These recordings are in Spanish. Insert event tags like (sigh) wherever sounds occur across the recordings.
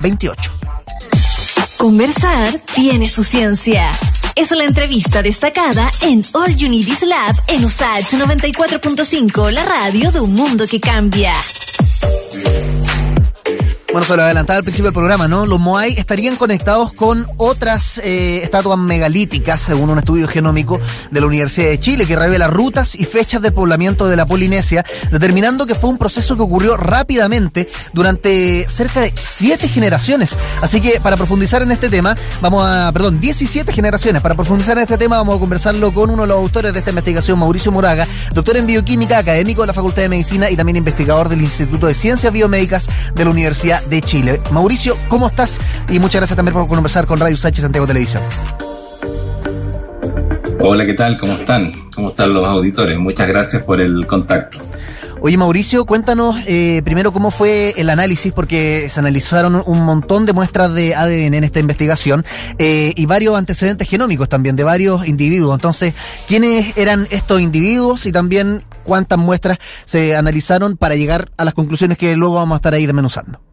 28. Conversar tiene su ciencia. Es la entrevista destacada en All Is Lab en USAH 94.5, la radio de un mundo que cambia. Bueno, se lo adelantaba al principio del programa, ¿no? Los Moai estarían conectados con otras eh, estatuas megalíticas, según un estudio genómico de la Universidad de Chile, que revela rutas y fechas de poblamiento de la Polinesia, determinando que fue un proceso que ocurrió rápidamente durante cerca de siete generaciones. Así que para profundizar en este tema, vamos a, perdón, 17 generaciones. Para profundizar en este tema, vamos a conversarlo con uno de los autores de esta investigación, Mauricio Moraga, doctor en bioquímica, académico de la Facultad de Medicina y también investigador del Instituto de Ciencias Biomédicas de la Universidad de Chile. Mauricio, ¿cómo estás? Y muchas gracias también por conversar con Radio Sánchez Santiago Televisión. Hola, ¿qué tal? ¿Cómo están? ¿Cómo están los auditores? Muchas gracias por el contacto. Oye, Mauricio, cuéntanos eh, primero cómo fue el análisis, porque se analizaron un montón de muestras de ADN en esta investigación eh, y varios antecedentes genómicos también de varios individuos. Entonces, ¿quiénes eran estos individuos y también cuántas muestras se analizaron para llegar a las conclusiones que luego vamos a estar ahí desmenuzando?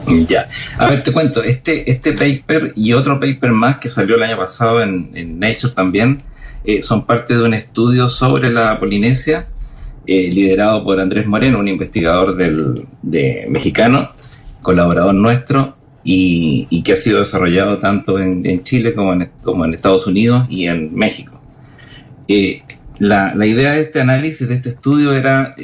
(laughs) Ya, a ver, te cuento, este, este paper y otro paper más que salió el año pasado en, Nature también, eh, son parte de un estudio sobre la Polinesia, eh, liderado por Andrés Moreno, un investigador del, de, mexicano, colaborador nuestro, y, que ha sido desarrollado tanto en, Chile como en, como en Estados Unidos y en México. Eh, la, la, idea de este análisis, de este estudio, era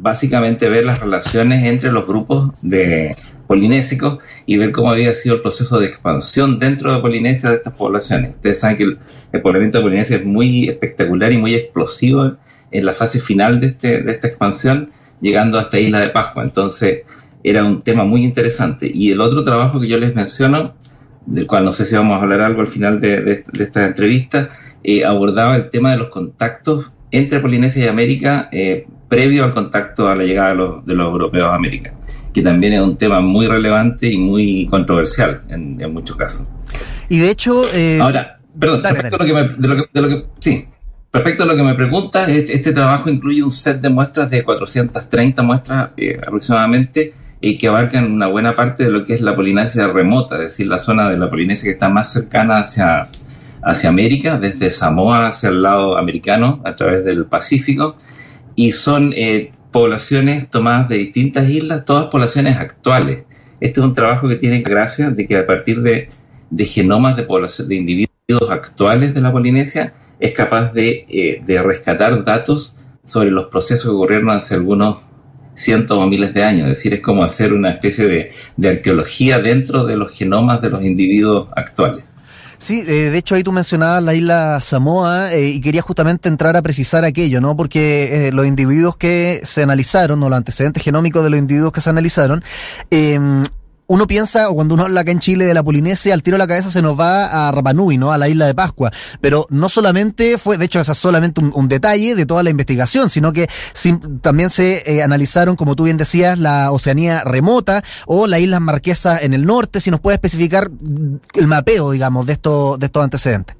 básicamente ver las relaciones entre los grupos de polinésicos y ver cómo había sido el proceso de expansión dentro de Polinesia de estas poblaciones. Ustedes saben que el, poblamiento de Polinesia es muy espectacular y muy explosivo en la fase final de, este, de esta expansión, llegando hasta Isla de Pascua. Entonces, era un tema muy interesante. Y el otro trabajo que yo les menciono, del cual no sé si vamos a hablar algo al final de, esta entrevista, eh, abordaba el tema de los contactos entre Polinesia y América eh, previo al contacto a la llegada de los, de los europeos a América que también es un tema muy relevante y muy controversial en, muchos casos. Y de hecho... Eh, Ahora, perdón, respecto, A lo que me, de lo que, sí, respecto a lo que me preguntas, este, trabajo incluye un set de muestras de 430 muestras eh, aproximadamente y que abarcan una buena parte de lo que es la Polinesia remota, es decir, la zona de la Polinesia que está más cercana hacia, hacia América, desde Samoa hacia el lado americano, a través del Pacífico, y son eh, poblaciones tomadas de distintas islas, todas poblaciones actuales. Este es un trabajo que tiene gracia de que a partir de, genomas de, población, de individuos actuales de la Polinesia es capaz eh, de, rescatar datos sobre los procesos que ocurrieron hace algunos cientos o miles de años. Es decir, es como hacer una especie de, de arqueología dentro de los genomas de los individuos actuales. Sí, eh, de hecho ahí tú mencionabas la isla Samoa eh, y quería justamente entrar a precisar aquello, ¿no? Porque eh, los individuos que se analizaron, o los antecedentes genómicos de los individuos que se analizaron, eh, uno piensa, cuando uno habla acá en Chile de la Polinesia, al tiro de la cabeza se nos va a Rapanui, ¿no? A la isla de Pascua. Pero no solamente fue, de hecho, esa es solamente un, detalle de toda la investigación, sino que también se eh, analizaron, como tú bien decías, la Oceanía remota o las Islas Marquesas en el norte, si nos puede especificar el mapeo, digamos, de estos, de estos antecedentes.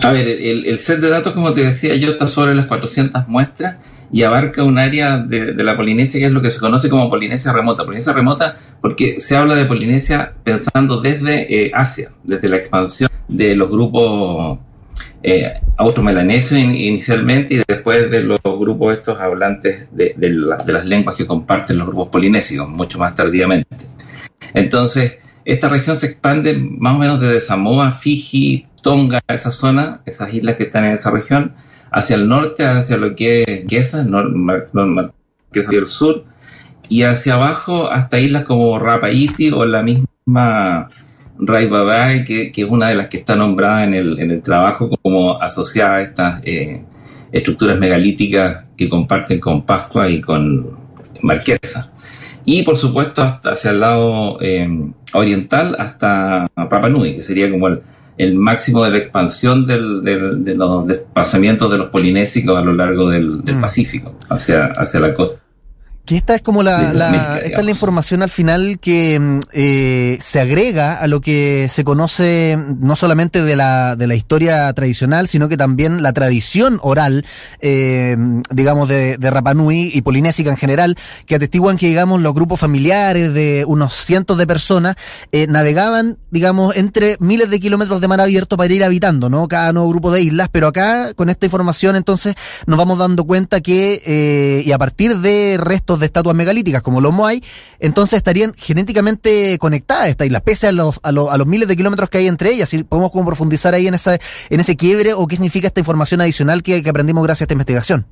A ver, el, el set de datos, como te decía yo, está sobre las 400 muestras y abarca un área de, la Polinesia que es lo que se conoce como Polinesia remota. Polinesia remota porque se habla de Polinesia pensando desde eh, Asia, desde la expansión de los grupos eh, automelanesios inicialmente y después de los grupos estos hablantes de, de, las lenguas que comparten los grupos polinesios, mucho más tardíamente. Entonces, esta región se expande más o menos desde Samoa, Fiji, Tonga, esa zona, esas islas que están en esa región, hacia el norte, hacia lo que es Gesa, que es el sur, y hacia abajo hasta islas como Rapaiti o la misma Rai que, que, es una de las que está nombrada en el, en el trabajo como asociada a estas eh, estructuras megalíticas que comparten con Pascua y con Marquesa. Y por supuesto hasta hacia el lado eh, oriental hasta Rapa Nui, que sería como el, el máximo de la expansión del, de los desplazamientos de los polinésicos a lo largo del, mm. Pacífico hacia, hacia la costa Que esta es como la, esta es la información al final que mm, eh, se agrega a lo que se conoce no solamente de la, de la historia tradicional, sino que también la tradición oral, eh, digamos, de, de Rapanui y polinésica en general, que atestiguan que, digamos, los grupos familiares de unos cientos de personas eh, navegaban, digamos, entre miles de kilómetros de mar abierto para ir habitando, ¿no? Cada nuevo grupo de islas, pero acá, con esta información, entonces, nos vamos dando cuenta que, eh, y a partir de restos de estatuas megalíticas como los Moai, entonces estarían genéticamente conectadas estas islas, pese a los, a, los, miles de kilómetros que hay entre ellas. Si podemos como profundizar ahí en, esa, en ese quiebre o qué significa esta información adicional que, aprendimos gracias a esta investigación.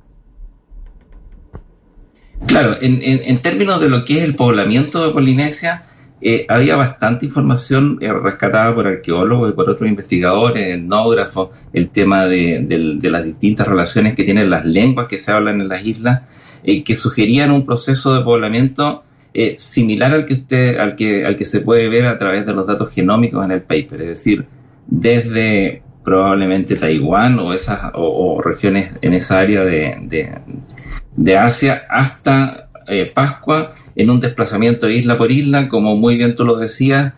Claro, en, términos de lo que es el poblamiento de Polinesia, eh, había bastante información eh, rescatada por arqueólogos y por otros investigadores, etnógrafos, el tema de, de, las distintas relaciones que tienen las lenguas que se hablan en las islas eh, que sugerían un proceso de poblamiento eh, similar al que usted, al que, al que se puede ver a través de los datos genómicos en el paper, es decir, desde probablemente Taiwán o esas o, regiones en esa área de, de, Asia hasta eh, Pascua en un desplazamiento isla por isla, como muy bien tú lo decías,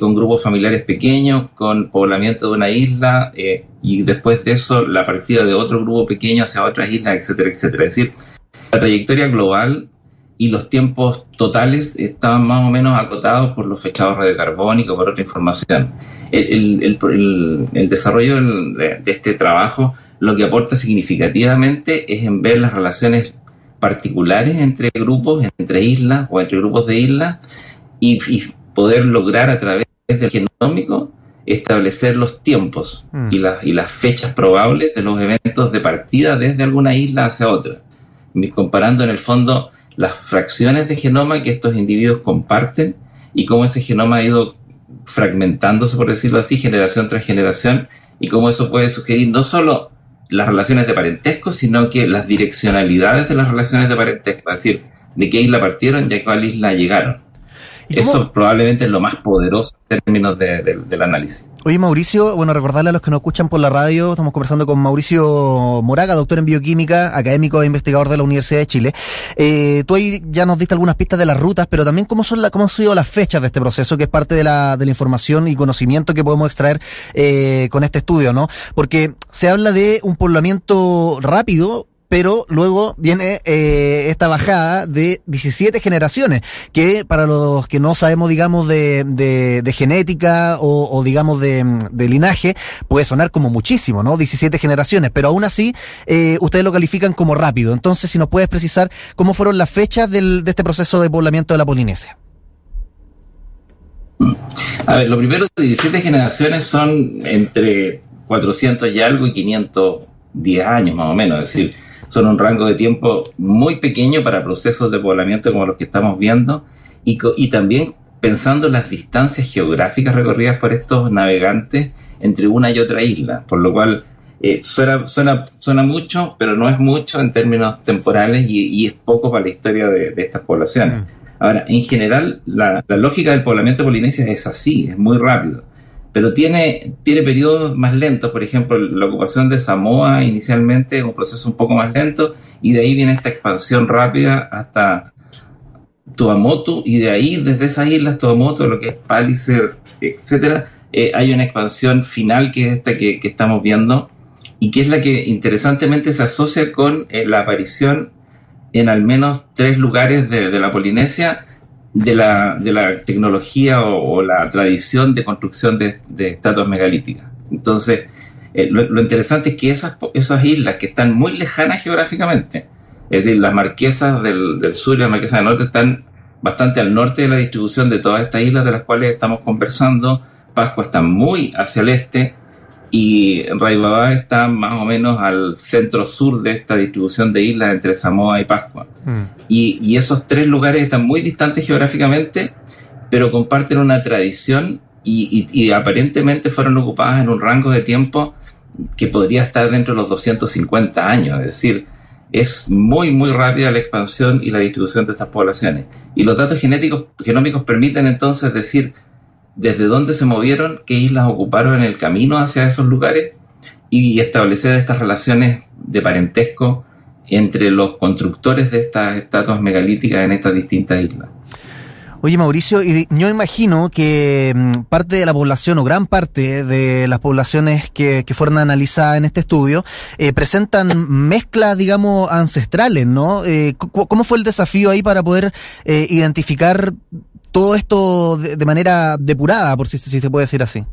con grupos familiares pequeños, con poblamiento de una isla y después de eso la partida de otro grupo pequeño hacia otras islas, etcétera, etcétera. Es decir, la trayectoria global y los tiempos totales estaban más o menos acotados por los fechados radiocarbónicos, por otra información. El, desarrollo de, este trabajo lo que aporta significativamente es en ver las relaciones particulares entre grupos, entre islas o entre grupos de islas y, poder lograr a través del genómico establecer los tiempos mm. y, las, y las fechas probables de los eventos de partida desde alguna isla hacia otra comparando en el fondo las fracciones de genoma que estos individuos comparten y cómo ese genoma ha ido fragmentándose, por decirlo así, generación tras generación, y cómo eso puede sugerir no solo las relaciones de parentesco, sino que las direccionalidades de las relaciones de parentesco, es decir, de qué isla partieron y a cuál isla llegaron. Eso probablemente es lo más poderoso en términos del análisis. Oye, Mauricio, bueno, recordarle a los que nos escuchan por la radio, estamos conversando con Mauricio Moraga, doctor en bioquímica, académico e investigador de la Universidad de Chile. Eh, tú ahí ya nos diste algunas pistas de las rutas, pero también cómo, son la, cómo han sido las fechas de este proceso, que es parte de la, de la información y conocimiento que podemos extraer eh, con este estudio, ¿no? Porque se habla de un poblamiento rápido, pero luego viene eh, esta bajada de 17 generaciones, que para los que no sabemos, digamos, de, genética o, digamos, de, linaje, puede sonar como muchísimo, ¿no? 17 generaciones, pero aún así, eh, ustedes lo califican como rápido. Entonces, si nos puedes precisar cómo fueron las fechas del, de este proceso de poblamiento de la Polinesia. A ver, lo primero, 17 generaciones son entre 400 y algo y 510 años más o menos, es decir, son un rango de tiempo muy pequeño para procesos de poblamiento como los que estamos viendo y, y también pensando en las distancias geográficas recorridas por estos navegantes entre una y otra isla, por lo cual eh, suena, suena, suena mucho, pero no es mucho en términos temporales y, es poco para la historia de, estas poblaciones. Mm. Ahora, en general, la, la, lógica del poblamiento Polinesia es así, es muy rápido pero tiene, tiene periodos más lentos. Por ejemplo, la ocupación de Samoa inicialmente es un proceso un poco más lento y de ahí viene esta expansión rápida hasta Tuamotu y de ahí, desde esas islas, Tuamotu, lo que es Palliser, etcétera, eh, hay una expansión final que es esta que, estamos viendo y que es la que interesantemente se asocia con eh, la aparición en al menos tres lugares de, de la Polinesia de la, de la tecnología o, la tradición de construcción de, estatuas megalíticas. Entonces, eh, lo, interesante es que esas, esas islas que están muy lejanas geográficamente, es decir, las marquesas del, del sur y las marquesas del norte están bastante al norte de la distribución de todas estas islas de las cuales estamos conversando. Pascua está muy hacia el este, y Raibabá está más o menos al centro sur de esta distribución de islas entre Samoa y Pascua. Mm. Y, esos tres lugares están muy distantes geográficamente, pero comparten una tradición y, aparentemente fueron ocupadas en un rango de tiempo que podría estar dentro de los 250 años, es decir, es muy, muy rápida la expansión y la distribución de estas poblaciones. Y los datos genéticos, genómicos permiten entonces decir desde dónde se movieron, qué islas ocuparon en el camino hacia esos lugares y establecer estas relaciones de parentesco entre los constructores de estas estatuas megalíticas en estas distintas islas. Oye, Mauricio, yo imagino que mm, parte de la población o gran parte de las poblaciones que, fueron analizadas en este estudio eh, presentan mezclas, digamos, ancestrales, ¿no? Eh, ¿Cómo fue el desafío ahí para poder eh, identificar todo esto de, manera depurada, por si, se puede decir así?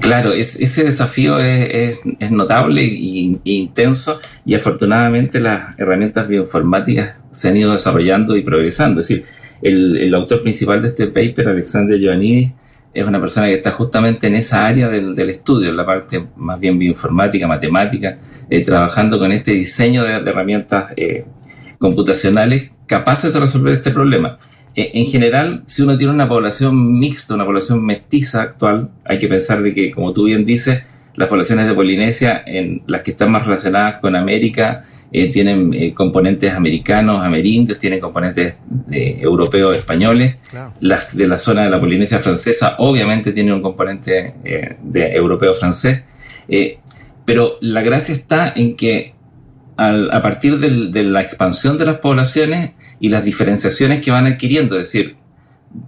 Claro, ese desafío es, notable e intenso y afortunadamente las herramientas bioinformáticas se han ido desarrollando y progresando. Es decir, el, autor principal de este paper, Alexander Giovannidis, es una persona que está justamente en esa área del, estudio, en la parte más bien bioinformática, matemática, eh, trabajando con este diseño de, herramientas eh, computacionales capaces de resolver este problema. Eh, en general, si uno tiene una población mixta, una población mestiza actual, hay que pensar de que, como tú bien dices, las poblaciones de Polinesia, en las que están más relacionadas con América, eh, tienen eh, componentes americanos, amerindios, tienen componentes europeos, españoles. Las de la zona de la Polinesia francesa, obviamente, tienen un componente de europeo francés. pero la gracia está en que a partir de la expansión de las poblaciones, y las diferenciaciones que van adquiriendo, es decir,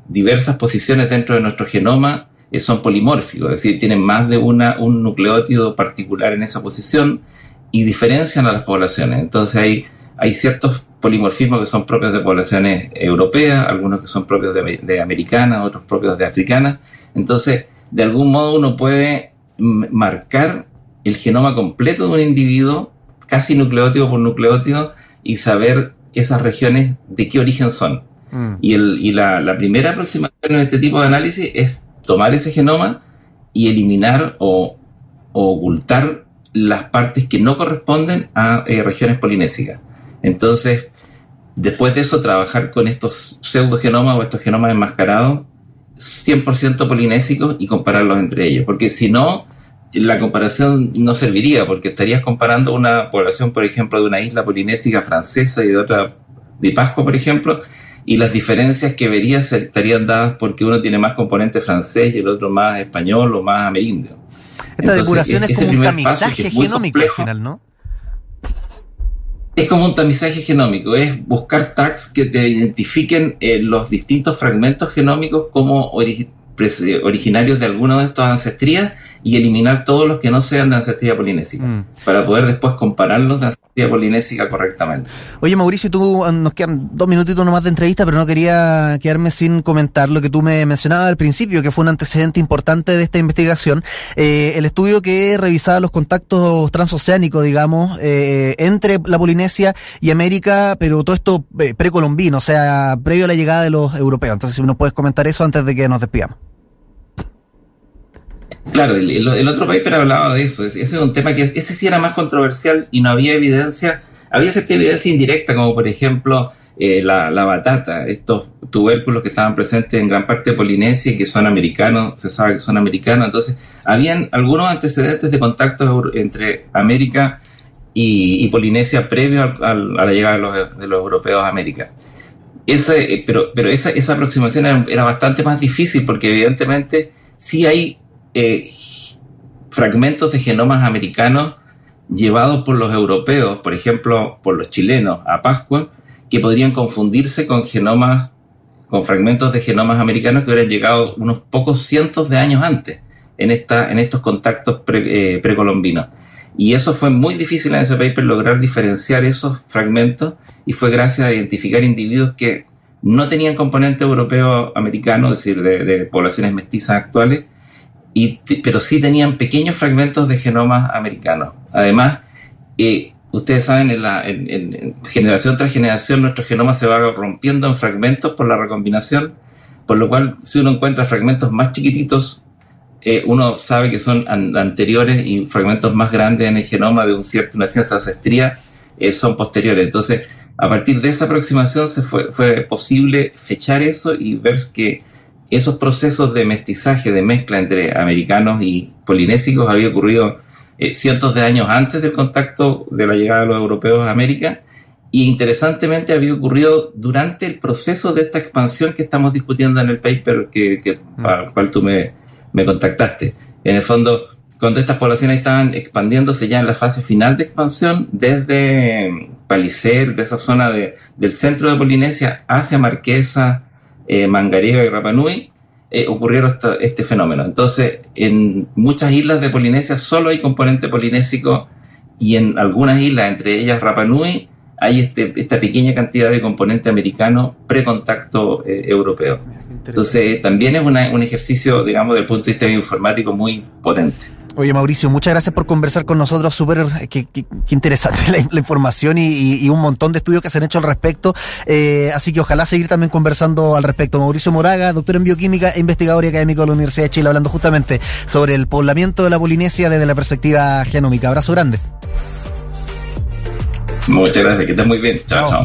diversas posiciones dentro de nuestro genoma eh, son polimórficos, es decir, tienen más de una, un nucleótido particular en esa posición y diferencian a las poblaciones. Entonces hay, hay ciertos polimorfismos que son propios de poblaciones europeas, algunos que son propios de americanas, otros propios de africanas. Entonces, de algún modo uno puede marcar el genoma completo de un individuo, casi nucleótido por nucleótido, y saber esas regiones de qué origen son. Mm. Y, el, y la, la, primera aproximación en este tipo de análisis es tomar ese genoma y eliminar o, ocultar las partes que no corresponden a eh, regiones polinésicas. Entonces, después de eso, trabajar con estos pseudogenomas o estos genomas enmascarados 100% polinésicos y compararlos entre ellos. Porque si no, la comparación no serviría porque estarías comparando una población, por ejemplo, de una isla polinésica francesa y de otra de Pascua, por ejemplo, y las diferencias que verías estarían dadas porque uno tiene más componente francés y el otro más español o más amerindio. Esta depuración es, como un tamizaje genómico al final, ¿no? Es como un tamizaje genómico, es buscar tags que te identifiquen eh, los distintos fragmentos genómicos como originarios de alguna de estas ancestrías y eliminar todos los que no sean de ancestría polinésica, mm. para poder después compararlos de ancestría polinésica correctamente. Oye, Mauricio, tú ah, nos quedan dos minutitos nomás de entrevista, pero no quería quedarme sin comentar lo que tú me mencionabas al principio, que fue un antecedente importante de esta investigación. Eh, el estudio que revisaba los contactos transoceánicos, digamos, eh, entre la Polinesia y América, pero todo esto eh, precolombino, o sea, previo a la llegada de los europeos. Entonces, si nos puedes comentar eso antes de que nos despidamos. Claro, el, otro paper hablaba de eso. Ese es un tema que ese sí era más controversial y no había evidencia. Había cierta evidencia indirecta, como por ejemplo eh, la, batata, estos tubérculos que estaban presentes en gran parte de Polinesia y que son americanos, se sabe que son americanos. Entonces, habían algunos antecedentes de contactos entre América y, Polinesia previo a, la llegada de los, de los, europeos a América. Ese, eh, pero pero esa, esa aproximación era, era bastante más difícil porque evidentemente sí hay eh, fragmentos de genomas americanos llevados por los europeos, por ejemplo, por los chilenos a Pascua, que podrían confundirse con genomas, con fragmentos de genomas americanos que hubieran llegado unos pocos cientos de años antes en, esta, en estos contactos eh, precolombinos. y eso fue muy difícil en ese paper lograr diferenciar esos fragmentos y fue gracias a identificar individuos que no tenían componente europeo americano, es decir, de poblaciones mestizas actuales, pero sí tenían pequeños fragmentos de genomas americanos. Además, eh, ustedes saben, en, la, en, generación tras generación nuestro genoma se va rompiendo en fragmentos por la recombinación, por lo cual si uno encuentra fragmentos más chiquititos, eh, uno sabe que son anteriores y fragmentos más grandes en el genoma de un cierto, una ciencia ancestría eh, son posteriores. Entonces, a partir de esa aproximación se fue, fue posible fechar eso y ver que esos procesos de mestizaje, de mezcla entre americanos y polinésicos había ocurrido eh, cientos de años antes del contacto de la llegada de los europeos a América y interesantemente había ocurrido durante el proceso de esta expansión que estamos discutiendo en el paper que, mm. para el cual tú me, me, contactaste. En el fondo, cuando estas poblaciones estaban expandiéndose ya en la fase final de expansión, desde Palicer, de esa zona de, del centro de Polinesia hacia Marquesa, eh, Mangareva y Rapanui, eh, ocurrieron este fenómeno. Entonces, en muchas islas de Polinesia solo hay componente polinésico y en algunas islas, entre ellas Rapanui, hay este, esta pequeña cantidad de componente americano precontacto eh, europeo. Entonces, también es un ejercicio, digamos, desde el punto de vista informático muy potente. Oye, Mauricio, muchas gracias por conversar con nosotros. Súper eh, qué, interesante (laughs) la, información y, un montón de estudios que se han hecho al respecto. Eh, así que ojalá seguir también conversando al respecto. Mauricio Moraga, doctor en bioquímica e investigador y académico de la Universidad de Chile, hablando justamente sobre el poblamiento de la Polinesia desde la perspectiva genómica. Abrazo grande. Muchas gracias, que estés muy bien. chao. chao.